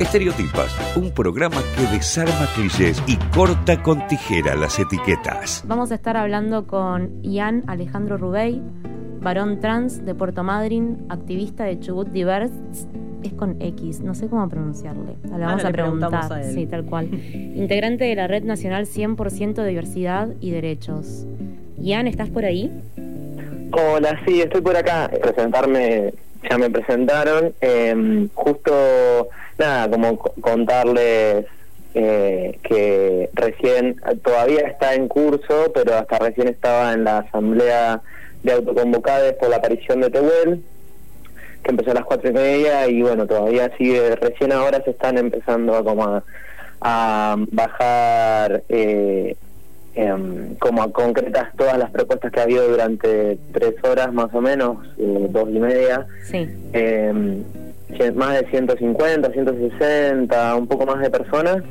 Estereotipas, un programa que desarma clichés y corta con tijera las etiquetas. Vamos a estar hablando con Ian Alejandro Rubey, varón trans de Puerto Madryn, activista de Chubut Diverse, es con X, no sé cómo pronunciarle. Le vamos a preguntar. Sí, tal cual. Integrante de la Red Nacional 100% de Diversidad y Derechos. Ian, ¿estás por ahí? Hola, sí, estoy por acá. Presentarme, ya me presentaron. Em, justo, nada, como contarles eh, que recién, todavía está en curso, pero hasta recién estaba en la asamblea de autoconvocadas por la aparición de Tehuel, que empezó a las cuatro y media y bueno, todavía sigue, recién ahora se están empezando a como a, bajar eh, em, como concretas todas las propuestas que ha habido durante tres horas más o menos, eh, dos y media. Sí. Em, más de 150, 160, un poco más de personas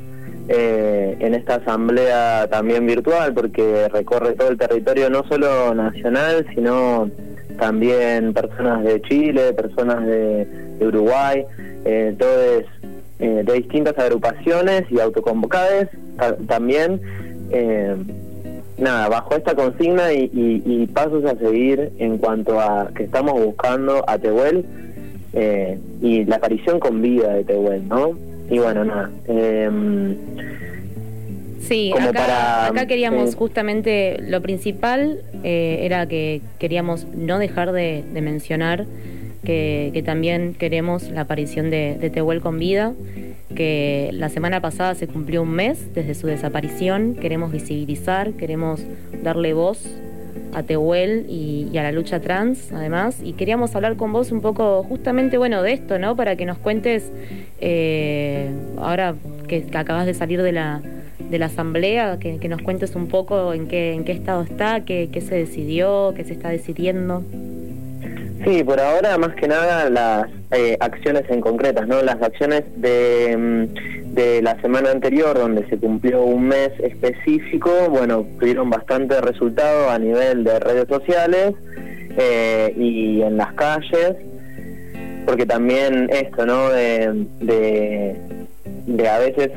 eh, en esta asamblea también virtual, porque recorre todo el territorio, no solo nacional, sino también personas de Chile, personas de, Uruguay, eh, todos eh, de distintas agrupaciones y autoconvocadas también. Eh, nada, bajo esta consigna y, pasos a seguir en cuanto a que estamos buscando a Tehuel y la aparición con vida de Tehuel, ¿no? Y bueno, nada. Em, sí, acá, queríamos justamente, lo principal eh, era que queríamos no dejar de, mencionar que, también queremos la aparición de, de Tehuel con vida, que la semana pasada se cumplió un mes desde su desaparición, queremos visibilizar, queremos darle voz a Tehuel y, a la lucha trans, además, y queríamos hablar con vos un poco justamente, bueno, de esto, ¿no? Para que nos cuentes, eh, ahora que, acabas de salir de la, de la asamblea, que, nos cuentes un poco en qué, en qué estado está, qué, qué se decidió, qué se está decidiendo. Sí, por ahora más que nada las eh, acciones en concretas, ¿no? Las acciones de, mm, de la semana anterior, donde se cumplió un mes específico, bueno, tuvieron bastante resultado a nivel de redes sociales eh, y en las calles, porque también esto, ¿no? De, de, a veces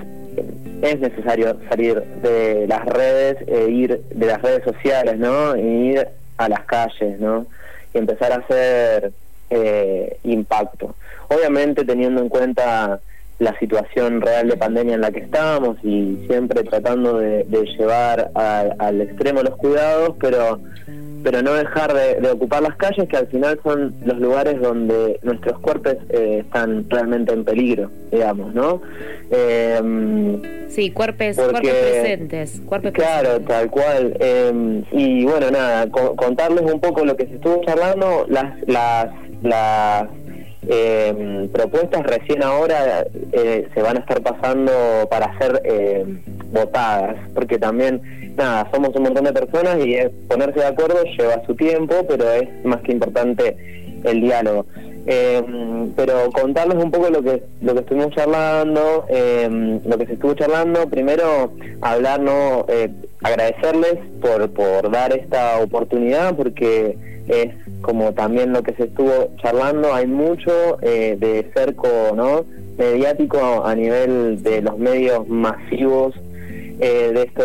es necesario salir de las redes e ir de las redes sociales, ¿no? E ir a las calles, ¿no? Y empezar a hacer eh, impacto. Obviamente teniendo en cuenta la situación real de pandemia en la que estamos y siempre tratando de, llevar al extremo los cuidados, pero pero no dejar de, ocupar las calles que al final son los lugares donde nuestros cuerpos eh, están realmente en peligro, digamos, ¿no? Eh, sí, cuerpos, presentes, cuerpos Claro, tal cual. Em, y bueno, nada, contarles un poco lo que se estuvo charlando, las, las, las eh, propuestas recién ahora eh, se van a estar pasando para ser eh, votadas, porque también, nada, somos un montón de personas y ponerse de acuerdo lleva su tiempo, pero es más que importante el diálogo. Em, pero contarles un poco lo que lo que estuvimos charlando, em, lo que se estuvo charlando, primero hablar, no, eh, agradecerles por, por dar esta oportunidad, porque es como también lo que se estuvo charlando, hay mucho eh, de cerco ¿no? mediático a nivel de los medios masivos eh, de esto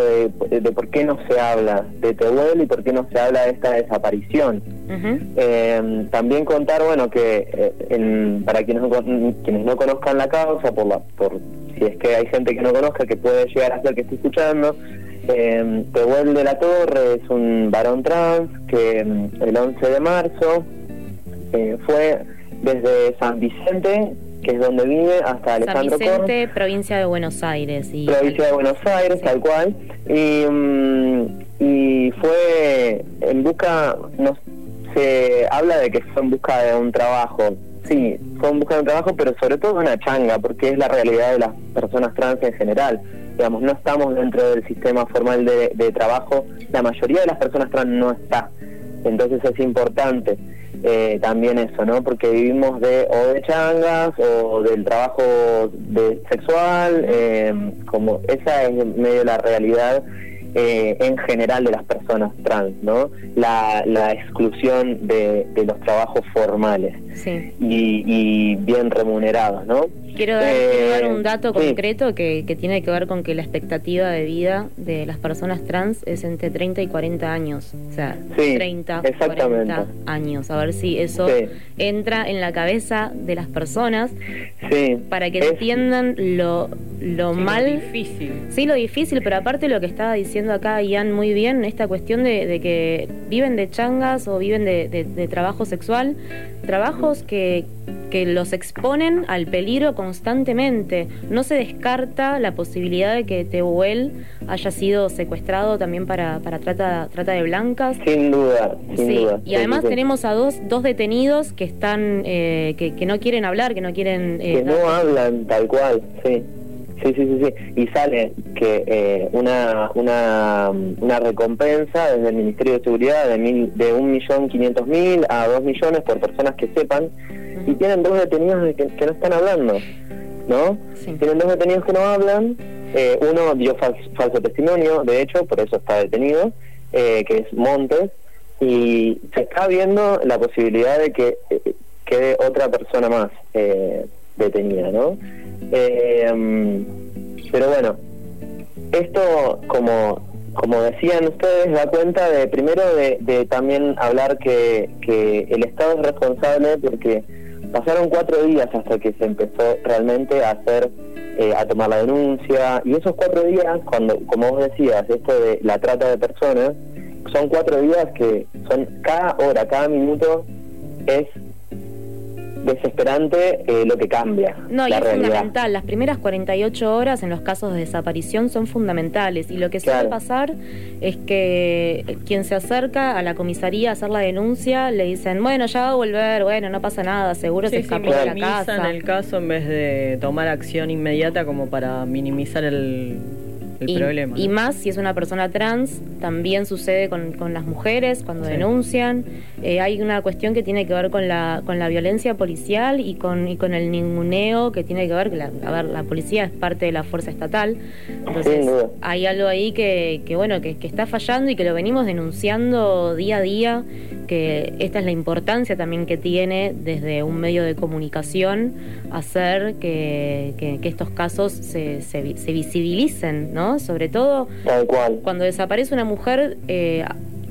de, por qué no se habla de Tehuel y por qué no se habla de esta desaparición. Eh, también contar, bueno, que para quienes no, quienes no conozcan la causa, por, la, por si es que hay gente que no conozca, que puede llegar a ser que esté escuchando, eh, Tehuel de la Torre es un varón trans que mm, el 11 de marzo eh, fue desde San Vicente, que es donde vive, hasta Alejandro San Vicente, provincia de Buenos Aires. Y... Provincia de Buenos Aires, tal cual. Y, mm, y fue en busca, no, se habla de que fue en busca de un trabajo. Sí, fue en busca de un trabajo, pero sobre todo de una changa, porque es la realidad de las personas trans en general digamos, no estamos dentro del sistema formal de, trabajo, la mayoría de las personas trans no está. Entonces es importante eh, también eso, ¿no? Porque vivimos de o de changas o del trabajo de sexual, eh, como esa es medio la realidad eh, en general de las personas trans, ¿no? La, exclusión de, los trabajos formales y, bien remunerados, ¿no? Quiero dar, eh, un dato concreto que, tiene que ver con que la expectativa de vida de las personas trans es entre 30 y 40 años. O sea, 30, 40 años. A ver si eso entra en la cabeza de las personas para que entiendan lo, lo mal. Lo difícil. Sí, lo difícil, pero aparte lo que estaba diciendo acá Ian muy bien, esta cuestión de, que viven de changas o viven de, de trabajo sexual, trabajos que que los exponen al peligro constantemente. No se descarta la posibilidad de que Tehuel haya sido secuestrado también para, para trata, trata de blancas. Sin duda, sin duda. Y además tenemos a dos, dos detenidos que están eh, que, no quieren hablar, que no quieren... Eh, que no hablan tal cual, sí. Sí, sí, sí, sí. Y sale que eh, una, una, una recompensa desde el Ministerio de Seguridad de, mil, de un millón quinientos mil a dos millones por personas que sepan y tienen dos detenidos que, no están hablando, ¿no? Tienen dos detenidos que no hablan, eh, uno dio falso testimonio, de hecho, por eso está detenido, eh, que es Montes, y se está viendo la posibilidad de que eh, quede otra persona más detenida, ¿no? pero bueno, esto como como decían ustedes, da cuenta de primero de, de también hablar que, que el Estado es responsable porque Pasaron cuatro días hasta que se empezó realmente a hacer, eh, a tomar la denuncia, y esos cuatro días, cuando, como vos decías, esto de la trata de personas, son cuatro días que son cada hora, cada minuto es desesperante eh, lo que cambia. No, y es fundamental. Las primeras 48 horas en los casos de desaparición son fundamentales. Y lo que suele pasar es que quien se acerca a la comisaría a hacer la denuncia le dicen, bueno, ya va a volver, bueno, no pasa nada, seguro se escapó de la casa. el caso en vez de tomar acción inmediata como para minimizar el y, más si es una persona trans, también sucede con, con las mujeres cuando denuncian. Eh, hay una cuestión que tiene que ver con la, con la violencia policial y con, y con el ninguneo que tiene que ver, la, a ver, la policía es parte de la fuerza estatal. Entonces hay algo ahí que, que bueno, que, que está fallando y que lo venimos denunciando día a día que esta es la importancia también que tiene desde un medio de comunicación hacer que, que, estos casos se, se, visibilicen, ¿no? Sobre todo cuando desaparece una mujer, eh,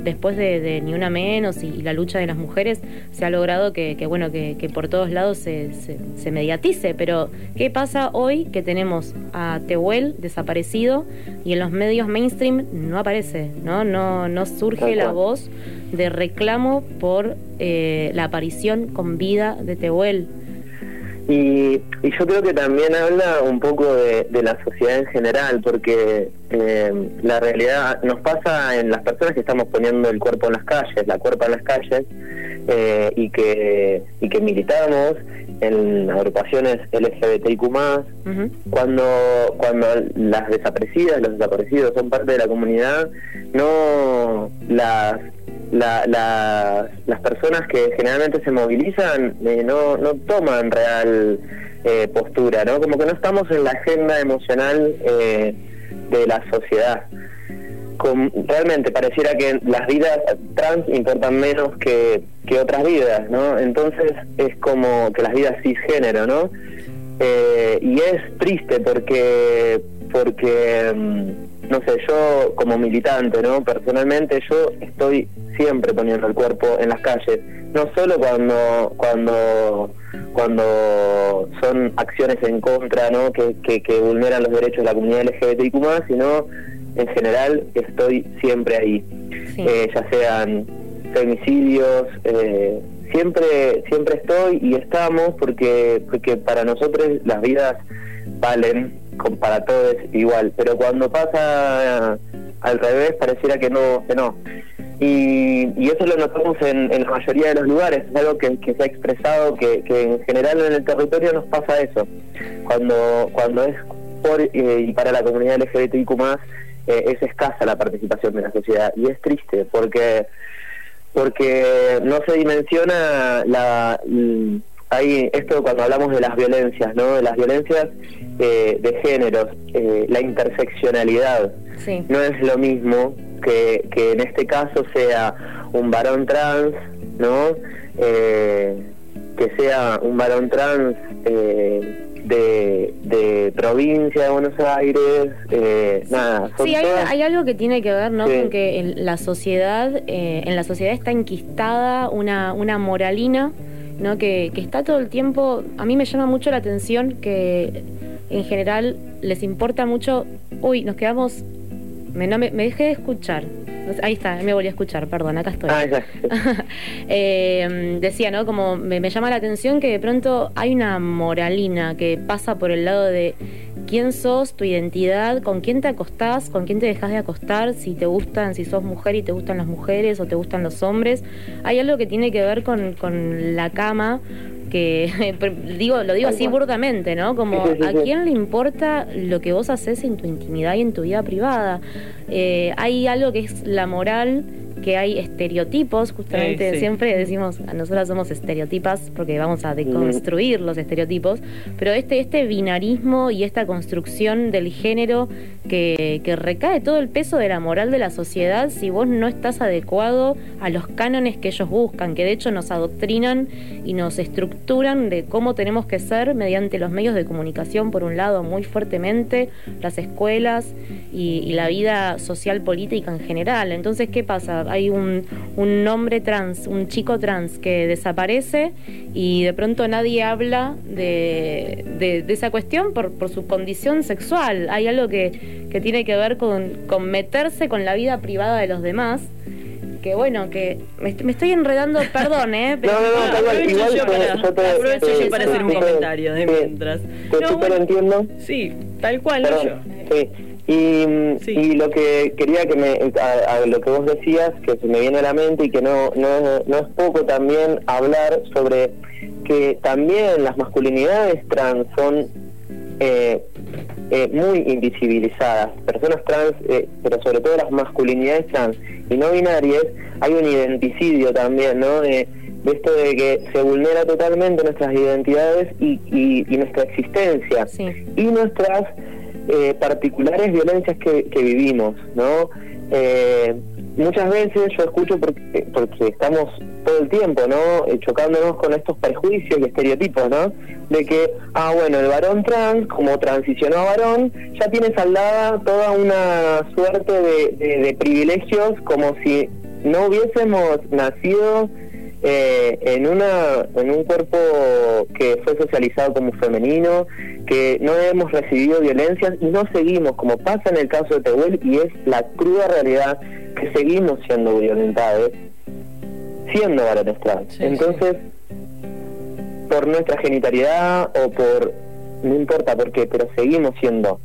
después de, Ni Una Menos y, la lucha de las mujeres, se ha logrado que, bueno, que, por todos lados se, se, mediatice. Pero, ¿qué pasa hoy que tenemos a Tehuel desaparecido y en los medios mainstream no aparece, ¿no? No, no surge la voz de reclamo por eh, la aparición con vida de Tehuel. Y, yo creo que también habla un poco de, la sociedad en general, porque eh, la realidad nos pasa en las personas que estamos poniendo el cuerpo en las calles, la cuerpa en las calles, eh, y, que, y que militamos en agrupaciones LGBTIQ+, cuando, cuando las desaparecidas, los desaparecidos son parte de la comunidad, no las la, las personas que generalmente se movilizan eh, no, no toman real eh, postura, ¿no? Como que no estamos en la agenda emocional eh, de la sociedad. realmente pareciera que las vidas trans importan menos que, que otras vidas, ¿no? Entonces es como que las vidas cisgénero, ¿no? y es triste porque porque mm, no sé, yo como militante, ¿no? Personalmente yo estoy siempre poniendo el cuerpo en las calles, no solo cuando cuando cuando son acciones en contra, ¿no? Que, que, vulneran los derechos de la comunidad LGBTIQ+, sino en general estoy siempre ahí, eh, ya sean femicidios, eh, siempre siempre estoy y estamos porque porque para nosotros las vidas valen para todos igual, pero cuando pasa al revés pareciera que no, que no. Y, y eso lo notamos en, en, la mayoría de los lugares, es algo que, se ha expresado, que, que, en general en el territorio nos pasa eso. Cuando, cuando es por eh, y para la comunidad LGBTIQ eh, es escasa la participación de la sociedad y es triste porque porque no se dimensiona la hay esto cuando hablamos de las violencias, ¿no? De las violencias eh, de géneros, eh, la interseccionalidad, no es lo mismo que, que en este caso sea un varón trans, ¿no? Eh, que sea un varón trans de, de, provincia de Buenos Aires, nada. Sí, hay, algo que tiene que ver, ¿no? Con que en la sociedad, en la sociedad está enquistada una, una moralina ¿no? Que, que, está todo el tiempo, a mí me llama mucho la atención que en general les importa mucho, uy, nos quedamos, me, no, me, dejé de escuchar, ahí está, me volví a escuchar, perdón, acá estoy. Ah, eh, decía, ¿no? Como me, me llama la atención que de pronto hay una moralina que pasa por el lado de quién sos, tu identidad, con quién te acostás, con quién te dejas de acostar, si te gustan, si sos mujer y te gustan las mujeres o te gustan los hombres. Hay algo que tiene que ver con, con la cama, que digo lo digo así burdamente, ¿no? Como a quién le importa lo que vos haces en tu intimidad y en tu vida privada. Eh, hay algo que es la moral que hay estereotipos, justamente siempre decimos, nosotras somos estereotipas porque vamos a deconstruir los estereotipos, pero este, este binarismo y esta construcción del género que, recae todo el peso de la moral de la sociedad si vos no estás adecuado a los cánones que ellos buscan, que de hecho nos adoctrinan y nos estructuran de cómo tenemos que ser mediante los medios de comunicación, por un lado, muy fuertemente, las escuelas y, la vida social política en general. Entonces, ¿qué pasa? hay un, un hombre trans, un chico trans que desaparece y de pronto nadie habla de, de, esa cuestión por, por, su condición sexual. Hay algo que, que tiene que ver con, con meterse con la vida privada de los demás que bueno, que me, estoy enredando, perdón, ¿eh? Pero, no, no, no, igual, igual yo, para, yo te, aprovecho yo para hacer un comentario de mientras. Te, no, bueno, entiendo. Sí, tal cual, ¿no? yo. Sí. Y, y, lo que quería que me, a, lo que vos decías, que se me viene a la mente y que no, no, no es poco también hablar sobre que también las masculinidades trans son eh, eh, muy invisibilizadas. Personas trans, eh, pero sobre todo las masculinidades trans y no binarias, hay un identicidio también, ¿no? De, esto de que se vulnera totalmente nuestras identidades y, y, nuestra existencia y nuestras eh, particulares violencias que, vivimos, ¿no? Muchas veces yo escucho porque, porque estamos todo el tiempo, ¿no? Eh, chocándonos con estos prejuicios y estereotipos, ¿no? De que, ah, bueno, el varón trans, como transicionó a varón, ya tiene saldada toda una suerte de, de privilegios como si no hubiésemos nacido eh, en, una, en un cuerpo que fue socializado como femenino, que no hemos recibido violencias y no seguimos, como pasa en el caso de Tehuel, y es la cruda realidad que seguimos siendo violentados, siendo varones trans. Entonces, por nuestra genitalidad o por, no importa por qué, pero seguimos siendo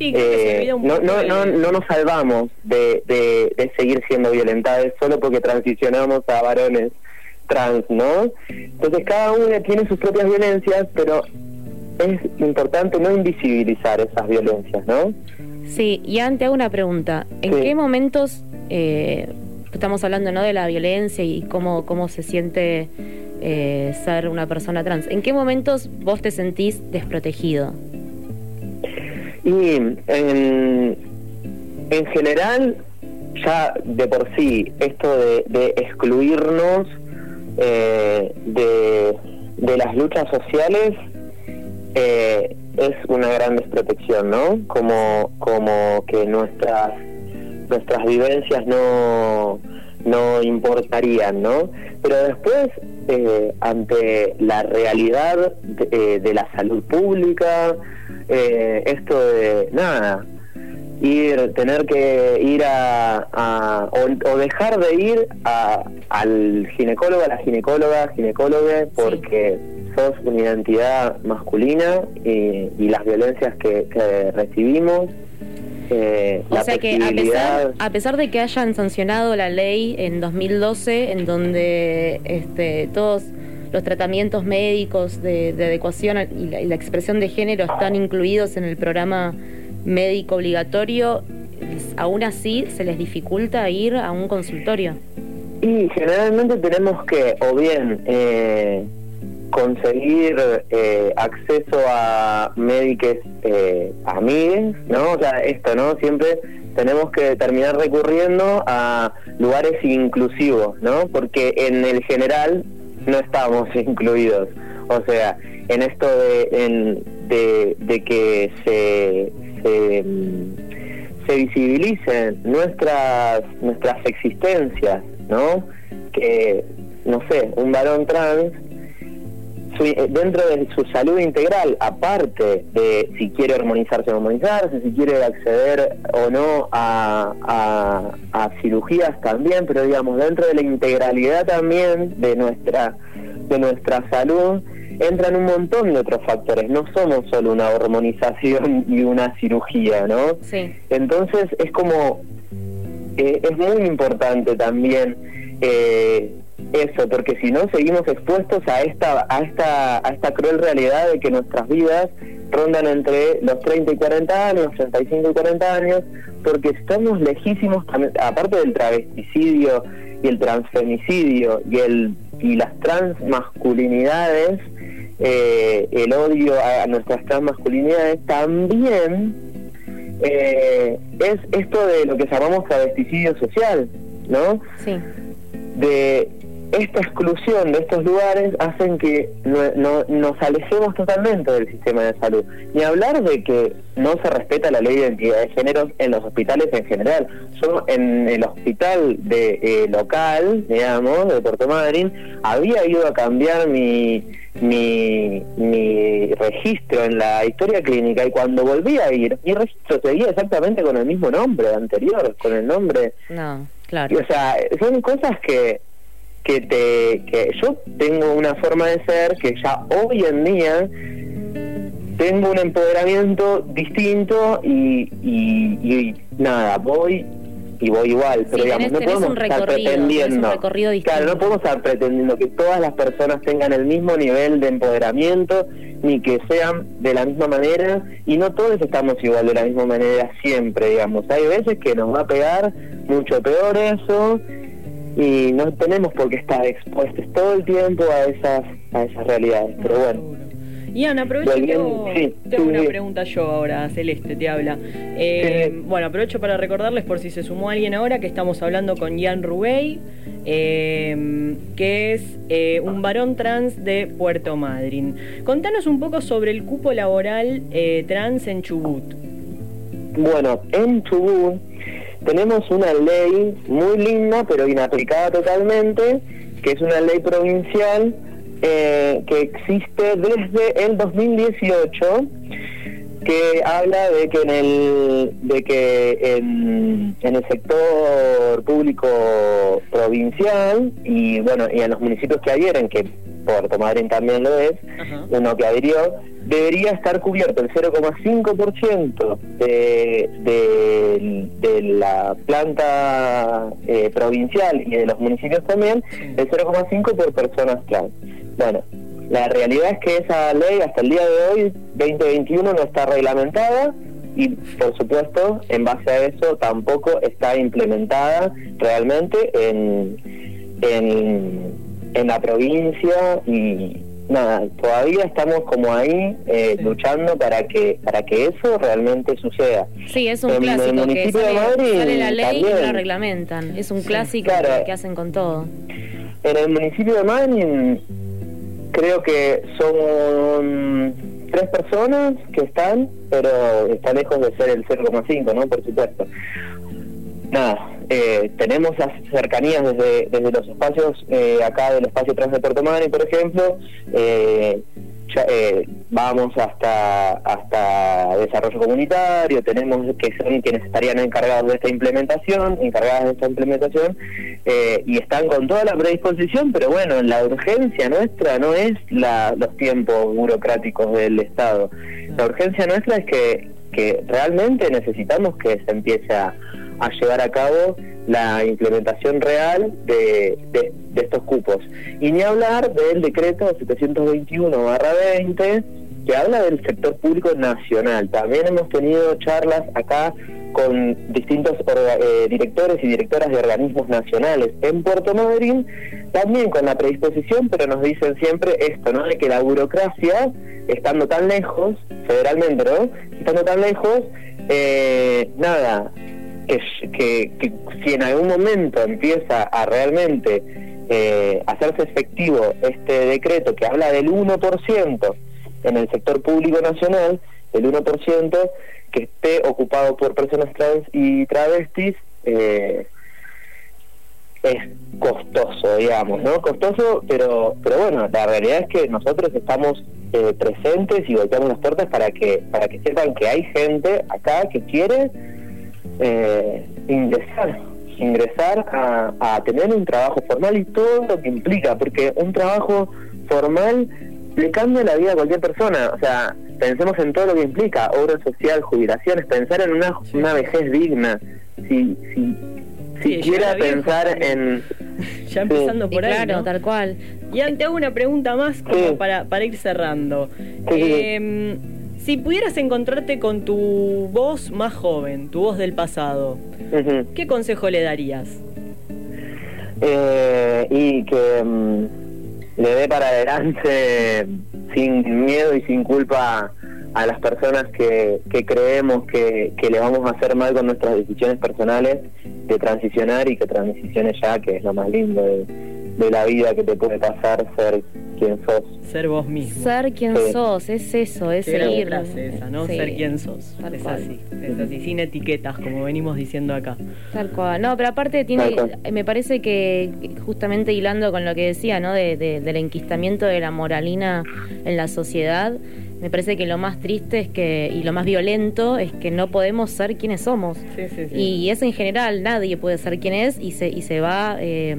eh, no, no, no, no, nos salvamos de, de, de, seguir siendo violentados solo porque transicionamos a varones trans, ¿no? Entonces cada uno tiene sus propias violencias, pero es importante no invisibilizar esas violencias, ¿no? Sí, y antes hago una pregunta. ¿En qué momentos eh, estamos hablando ¿no? de la violencia y cómo, cómo se siente eh, ser una persona trans? ¿En qué momentos vos te sentís desprotegido? Y en, en general, ya de por sí, esto de, de excluirnos eh, de, de, las luchas sociales eh, es una gran desprotección, ¿no? Como, como que nuestras, nuestras vivencias no, no importarían, ¿no? Pero después, eh, ante la realidad de, de, la salud pública, esto de, nada, ir, tener que ir a, o, dejar de ir a, al ginecólogo, a la ginecóloga, ginecólogo, porque sos una identidad masculina y, las violencias que, recibimos. Eh, o sea que a pesar, a pesar de que hayan sancionado la ley en 2012, en donde este, todos los tratamientos médicos de, adecuación y la, y la expresión de género están incluidos en el programa médico obligatorio, aún así se les dificulta ir a un consultorio. Y generalmente tenemos que o bien eh, conseguir eh, acceso a médicos eh, amigos, ¿no? O sea, esto, ¿no? Siempre tenemos que terminar recurriendo a lugares inclusivos, ¿no? Porque en el general no estamos incluidos. O sea, en esto de, de, de que se, se, se visibilicen nuestras, nuestras existencias, ¿no? Que, no sé, un varón trans eh, dentro de su salud integral, aparte de si quiere armonizarse o armonizarse, si quiere acceder o no a, a, cirugías también, pero digamos, dentro de la integralidad también de nuestra, de nuestra salud, entran un montón de otros factores, no somos solo una hormonización y una cirugía, ¿no? Sí. Entonces es como, eh, es muy importante también eh, eso, porque si no seguimos expuestos a esta, a esta, a esta cruel realidad de que nuestras vidas rondan entre los 30 y 40 años, 35 y 40 años, porque estamos lejísimos, aparte del travesticidio y el transfemicidio y el y las transmasculinidades, eh, el odio a, nuestras transmasculinidades, también eh, es esto de lo que llamamos travesticidio social, ¿no? Sí. De esta exclusión de estos lugares hacen que no, nos alejemos totalmente del sistema de salud. Ni hablar de que no se respeta la ley de identidad de género en los hospitales en general. Yo en el hospital de eh, local, digamos, de Puerto Madryn, había ido a cambiar mi, mi, mi registro en la historia clínica y cuando volví a ir, mi registro seguía exactamente con el mismo nombre anterior, con el nombre... No, claro. o sea, son cosas que que te que yo tengo una forma de ser que ya hoy en día tengo un empoderamiento distinto y, y, nada voy y voy igual pero digamos no podemos estar pretendiendo. claro no podemos estar pretendiendo que todas las personas tengan el mismo nivel de empoderamiento ni que sean de la misma manera y no todos estamos igual de la misma manera siempre digamos. Hay veces que nos va a pegar mucho peor eso y no tenemos por qué estar expuestos todo el tiempo a esas a esas realidades pero bueno y Ana, aprovecho que tengo, una pregunta yo ahora, Celeste te habla. Eh, bueno, aprovecho para recordarles por si se sumó alguien ahora que estamos hablando con Ian Rubey, eh, que es eh, un varón trans de Puerto Madryn. Contanos un poco sobre el cupo laboral trans en Chubut. Bueno, en Chubut tenemos una ley muy linda, pero inaplicada totalmente, que es una ley provincial eh, que existe desde el 2018 que habla de que en el de que en, el sector público provincial y bueno y en los municipios que adhieren que Puerto Madryn también lo es uno que adhirió debería estar cubierto el 0,5% de, de, de la planta eh, provincial y de los municipios también, el 0,5% por personas trans. Bueno, la realidad es que esa ley hasta el día de hoy, 2021, no está reglamentada y por supuesto en base a eso tampoco está implementada realmente en, en, en la provincia y, nada, todavía estamos como ahí eh, luchando para que para que eso realmente suceda. Sí, es un clásico que sale, la ley y la reglamentan. Es un clásico que, hacen con todo. En el municipio de Madrid creo que son tres personas que están, pero está lejos de ser el 0,5, ¿no? Por supuesto. Nada, eh, tenemos las cercanías desde, desde los espacios, eh, acá del espacio trans de Puerto Madryn, por ejemplo, eh, vamos hasta hasta desarrollo comunitario, tenemos que son quienes estarían encargados de esta implementación, encargadas de esta implementación, y están con toda la predisposición, pero bueno, la urgencia nuestra no es la, los tiempos burocráticos del Estado, la urgencia nuestra es que, que realmente necesitamos que se empiece a a llevar a cabo la implementación real de, de, estos cupos. Y ni hablar del decreto 721-20, que habla del sector público nacional. También hemos tenido charlas acá con distintos eh, directores y directoras de organismos nacionales en Puerto Madryn, también con la predisposición, pero nos dicen siempre esto, ¿no? De que la burocracia, estando tan lejos, federalmente, ¿no? Estando tan lejos, eh, nada, que, que, si en algún momento empieza a realmente eh, hacerse efectivo este decreto que habla del 1% en el sector público nacional, el 1% que esté ocupado por personas trans y travestis, eh, es costoso, digamos, ¿no? Costoso, pero pero bueno, la realidad es que nosotros estamos eh, presentes y golpeamos las puertas para que para que sepan que hay gente acá que quiere eh, ingresar ingresar a, a tener un trabajo formal y todo lo que implica, porque un trabajo formal le cambia la vida a cualquier persona. O sea, pensemos en todo lo que implica, obra social, jubilaciones, pensar en una, una vejez digna. Si, si, si quiera pensar en... Ya empezando por ahí. Claro, tal cual. Y te hago una pregunta más como para, para ir cerrando. Eh, si pudieras encontrarte con tu voz más joven, tu voz del pasado, ¿qué consejo le darías? Eh, y que mm, le dé para adelante sin miedo y sin culpa a las personas que, que creemos que, que, le vamos a hacer mal con nuestras decisiones personales de transicionar y que transicione ya, que es lo más lindo de, de la vida que te puede pasar ser quien sos. Ser vos mismo. Ser quien sos, es eso, es seguir. esa, ¿no? Ser quien sos. es así, es así, sin etiquetas, como venimos diciendo acá. Tal cual. No, pero aparte tiene, me parece que justamente hilando con lo que decía, ¿no? De, del enquistamiento de la moralina en la sociedad, me parece que lo más triste es que y lo más violento es que no podemos ser quienes somos. Sí, sí, sí. Y eso en general, nadie puede ser quien es y se, y se va eh,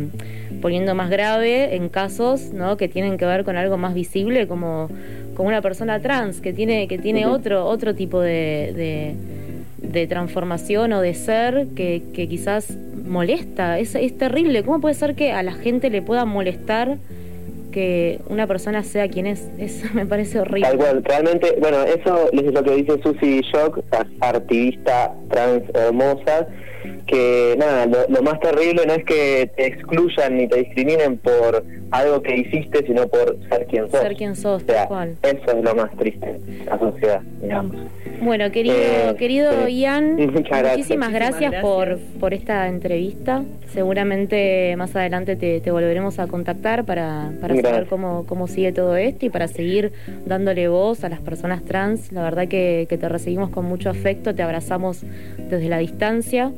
poniendo más grave en casos ¿no? que tienen que ver con algo más visible como, como una persona trans que tiene, que tiene otro, otro tipo de, de, transformación o de ser que, que quizás molesta. Es, es terrible. ¿Cómo puede ser que a la gente le pueda molestar? que una persona sea quien es. Eso me parece horrible. Tal cual, realmente, bueno, eso es lo que dice Susie Shock, activista trans hermosa, que nada, lo, más terrible no es que te excluyan ni te discriminen por algo que hiciste, sino por ser quien sos. Ser quien sos, Eso es lo más triste la sociedad, digamos. Bueno, querido, eh, querido Ian, muchísimas gracias, Por, por esta entrevista. Seguramente más adelante te, volveremos a contactar para, para saber cómo, cómo sigue todo esto y para seguir dándole voz a las personas trans. La verdad que, que te recibimos con mucho afecto, te abrazamos desde la distancia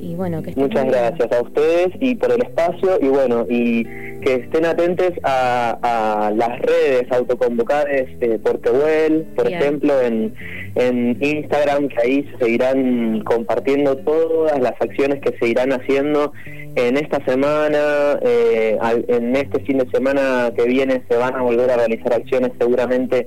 y bueno, que Muchas gracias a ustedes y por el espacio y bueno, y que estén atentos a, las redes autoconvocadas de Portehuel, por ejemplo, en, en Instagram, que ahí se seguirán compartiendo todas las acciones que se irán haciendo en esta semana, eh, en este fin de semana que viene se van a volver a realizar acciones seguramente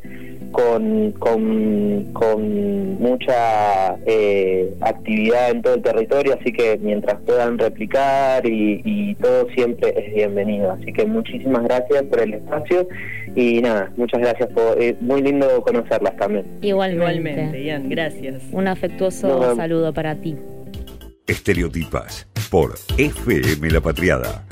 con, con, mucha eh, actividad en todo el territorio, así que mientras puedan replicar y, todo siempre es bienvenido. Así que muchísimas gracias por el espacio y nada, muchas gracias por, eh, muy lindo conocerlas también. Igualmente. Ian, gracias. Un afectuoso saludo para ti. Estereotipas por FM La Patriada